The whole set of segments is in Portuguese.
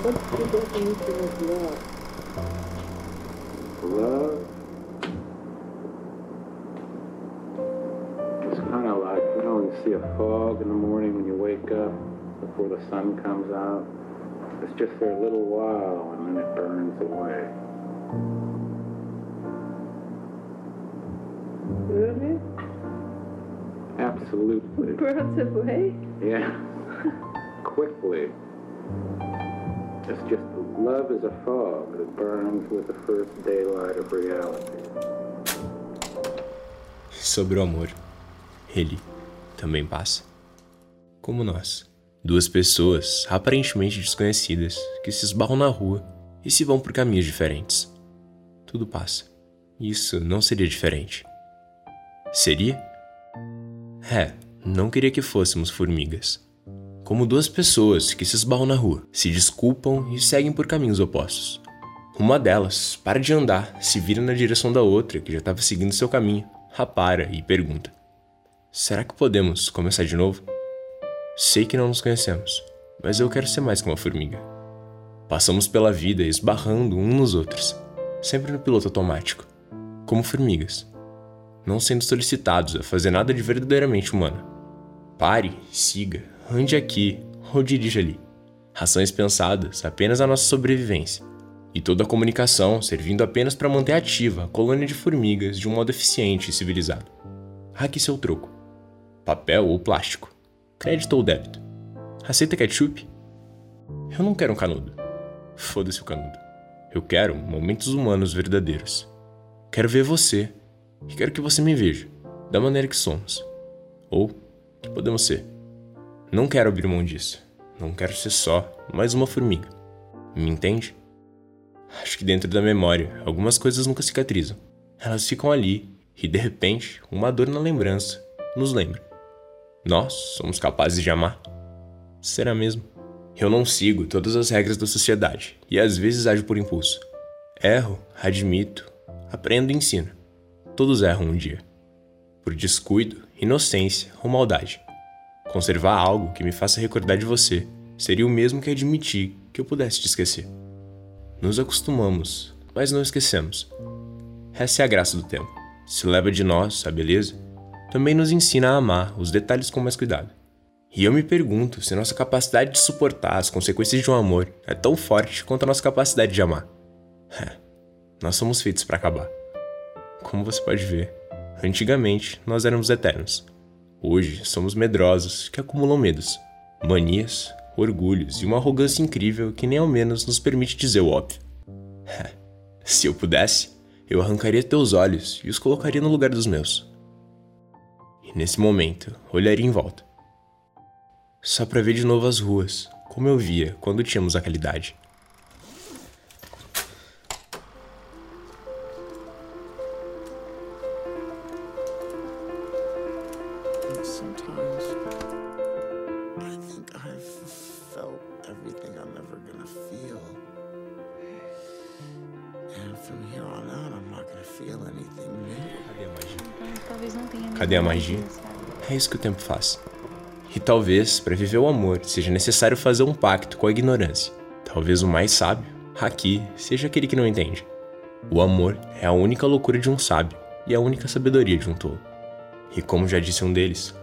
What's the definition of love? Love is kind of like, you know, when you see a fog in the morning when you wake up before the sun comes out. It's just for a little while and then it burns away. Really? Absolutely. Burns away? Yeah. Quickly. It's just love is a fog that burns with the first daylight of reality. Sobre o amor, ele também passa. Como nós. Duas pessoas aparentemente desconhecidas que se esbarram na rua e se vão por caminhos diferentes. Tudo passa. Isso não seria diferente. Seria? É, não queria que fôssemos formigas. Como duas pessoas que se esbarram na rua, se desculpam e seguem por caminhos opostos. Uma delas para de andar, se vira na direção da outra que já estava seguindo seu caminho, rapara e pergunta: Será que podemos começar de novo? Sei que não nos conhecemos, mas eu quero ser mais que uma formiga. Passamos pela vida esbarrando uns nos outros, sempre no piloto automático, como formigas, não sendo solicitados a fazer nada de verdadeiramente humano. Pare, siga, ande aqui ou dirija ali. Ações pensadas apenas à nossa sobrevivência, e toda a comunicação servindo apenas para manter ativa a colônia de formigas de um modo eficiente e civilizado. Aqui seu troco: papel ou plástico Crédito ou débito? Aceita ketchup? Eu não quero um canudo. Foda-se o canudo. Eu quero momentos humanos verdadeiros. Quero ver você. E quero que você me veja, da maneira que somos. Ou que podemos ser. Não quero abrir mão disso. Não quero ser só mais uma formiga. Me entende? Acho que dentro da memória, algumas coisas nunca cicatrizam. Elas ficam ali e de repente, uma dor na lembrança nos lembra. Nós somos capazes de amar? Será mesmo? Eu não sigo todas as regras da sociedade e às vezes ajo por impulso. Erro, admito, aprendo e ensino. Todos erram um dia. Por descuido, inocência ou maldade. Conservar algo que me faça recordar de você seria o mesmo que admitir que eu pudesse te esquecer. Nos acostumamos, mas não esquecemos. Essa é a graça do tempo. Se leva de nós a beleza também nos ensina a amar os detalhes com mais cuidado. E eu me pergunto se nossa capacidade de suportar as consequências de um amor é tão forte quanto a nossa capacidade de amar. É, nós somos feitos para acabar. Como você pode ver, antigamente nós éramos eternos. Hoje somos medrosos que acumulam medos, manias, orgulhos e uma arrogância incrível que nem ao menos nos permite dizer o óbvio. Se eu pudesse, eu arrancaria teus olhos e os colocaria no lugar dos meus e nesse momento olharia em volta. Só para ver de novo as ruas, como eu via quando tínhamos aquela idade. Sometimes I think I've felt everything I'm ever gonna feel. And from here on out, I'm not gonna feel anything new. Cadê a magia? É isso que o tempo faz. E talvez, para viver o amor, seja necessário fazer um pacto com a ignorância. Talvez o mais sábio, aqui, seja aquele que não entende. O amor é a única loucura de um sábio e a única sabedoria de um tolo. E como já disse um deles,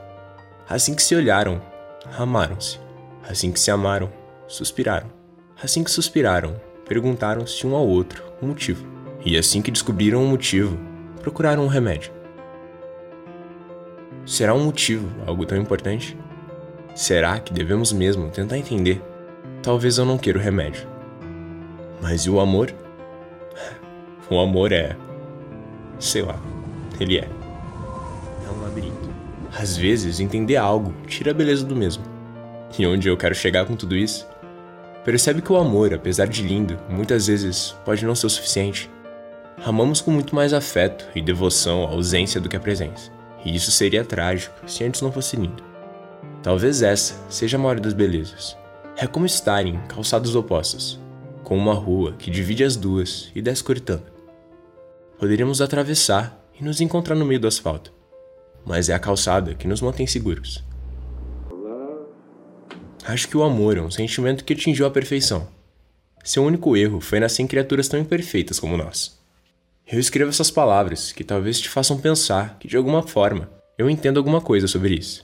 assim que se olharam, amaram-se. Assim que se amaram, suspiraram. Assim que suspiraram, perguntaram-se um ao outro o motivo. E assim que descobriram o motivo, procuraram um remédio. Será um motivo algo tão importante? Será que devemos mesmo tentar entender? Talvez eu não queira o remédio. Mas e o amor? O amor é. Sei lá, ele é. É um labirinto. Às vezes, entender algo tira a beleza do mesmo. E onde eu quero chegar com tudo isso? Percebe que o amor, apesar de lindo, muitas vezes pode não ser o suficiente. Amamos com muito mais afeto e devoção a ausência do que a presença. E isso seria trágico se antes não fosse lindo. Talvez essa seja a maior das belezas. É como estar em calçados opostos, com uma rua que divide as duas e desce cortando. Poderíamos atravessar e nos encontrar no meio do asfalto, mas é a calçada que nos mantém seguros. Acho que o amor é um sentimento que atingiu a perfeição. seu único erro foi nascer em criaturas tão imperfeitas como nós. Eu escrevo essas palavras que talvez te façam pensar que, de alguma forma, eu entendo alguma coisa sobre isso.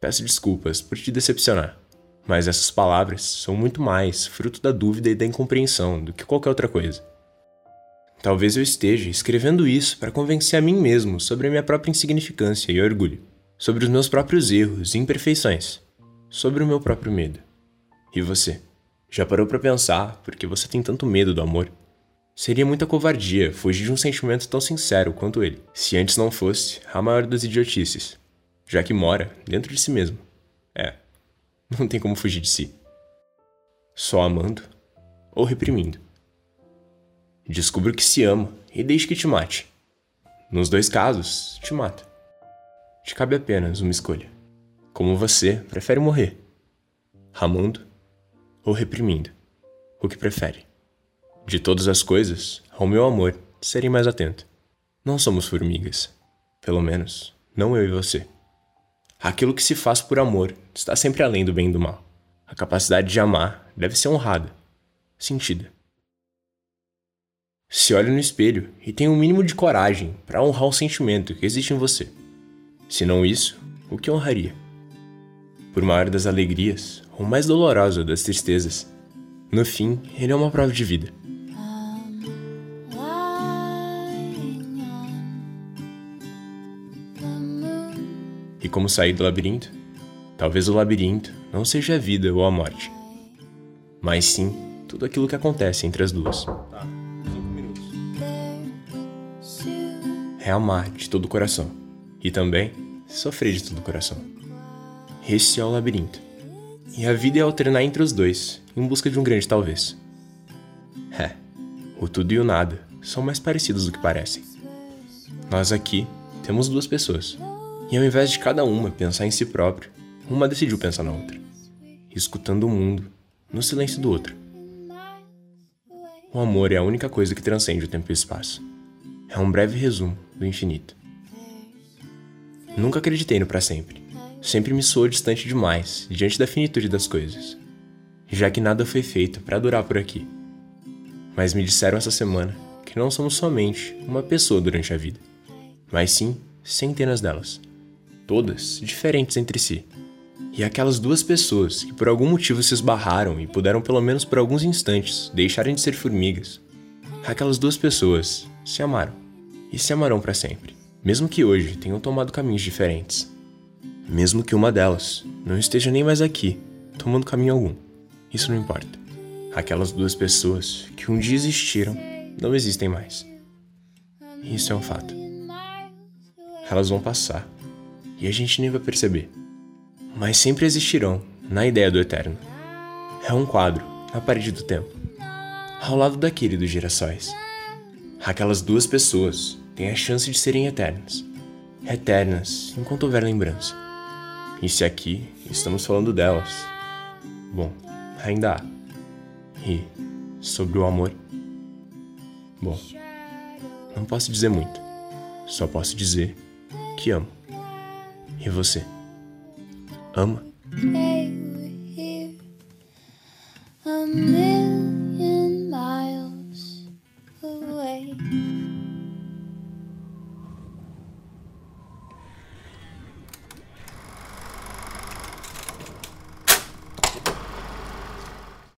Peço desculpas por te decepcionar, mas essas palavras são muito mais fruto da dúvida e da incompreensão do que qualquer outra coisa. Talvez eu esteja escrevendo isso para convencer a mim mesmo sobre a minha própria insignificância e orgulho, sobre os meus próprios erros e imperfeições, sobre o meu próprio medo. E você? Já parou para pensar por que você tem tanto medo do amor? Seria muita covardia fugir de um sentimento tão sincero quanto ele, se antes não fosse a maior das idiotices, já que mora dentro de si mesmo. É, não tem como fugir de si. Só amando ou reprimindo. Descubra que se ama e deixe que te mate. Nos dois casos, te mata. Te cabe apenas uma escolha. Como você prefere morrer? Amando ou reprimindo? O que prefere? De todas as coisas, ao meu amor, serei mais atento. Não somos formigas. Pelo menos, não eu e você. Aquilo que se faz por amor está sempre além do bem e do mal. A capacidade de amar deve ser honrada, sentida. Se olhe no espelho e tenha o um mínimo de coragem para honrar o sentimento que existe em você. Se não isso, o que honraria? Por maior das alegrias ou mais dolorosa das tristezas, no fim, ele é uma prova de vida. E como sair do labirinto? Talvez o labirinto não seja a vida ou a morte, mas sim tudo aquilo que acontece entre as duas. Amar de todo o coração e também sofrer de todo o coração. Esse é o labirinto. E a vida é alternar entre os dois, em busca de um grande talvez. É, o tudo e o nada são mais parecidos do que parecem. Nós aqui temos duas pessoas. E ao invés de cada uma pensar em si próprio, uma decidiu pensar na outra, escutando o mundo no silêncio do outro. O amor é a única coisa que transcende o tempo e o espaço. É um breve resumo do infinito. Nunca acreditei no para sempre. Sempre me soou distante demais diante da finitude das coisas, já que nada foi feito para durar por aqui. Mas me disseram essa semana que não somos somente uma pessoa durante a vida, mas sim centenas delas todas diferentes entre si. E aquelas duas pessoas que por algum motivo se esbarraram e puderam, pelo menos por alguns instantes, deixarem de ser formigas, aquelas duas pessoas se amaram e se amarão para sempre, mesmo que hoje tenham tomado caminhos diferentes. Mesmo que uma delas não esteja nem mais aqui, tomando caminho algum. Isso não importa. Aquelas duas pessoas que um dia existiram não existem mais. Isso é um fato. Elas vão passar e a gente nem vai perceber. Mas sempre existirão na ideia do eterno. É um quadro na parede do tempo, ao lado daquele dos girassóis. Aquelas duas pessoas têm a chance de serem eternas. Eternas enquanto houver lembrança. E se aqui estamos falando delas, bom, ainda há. E sobre o amor? Bom, não posso dizer muito. Só posso dizer que amo. E você? Ama?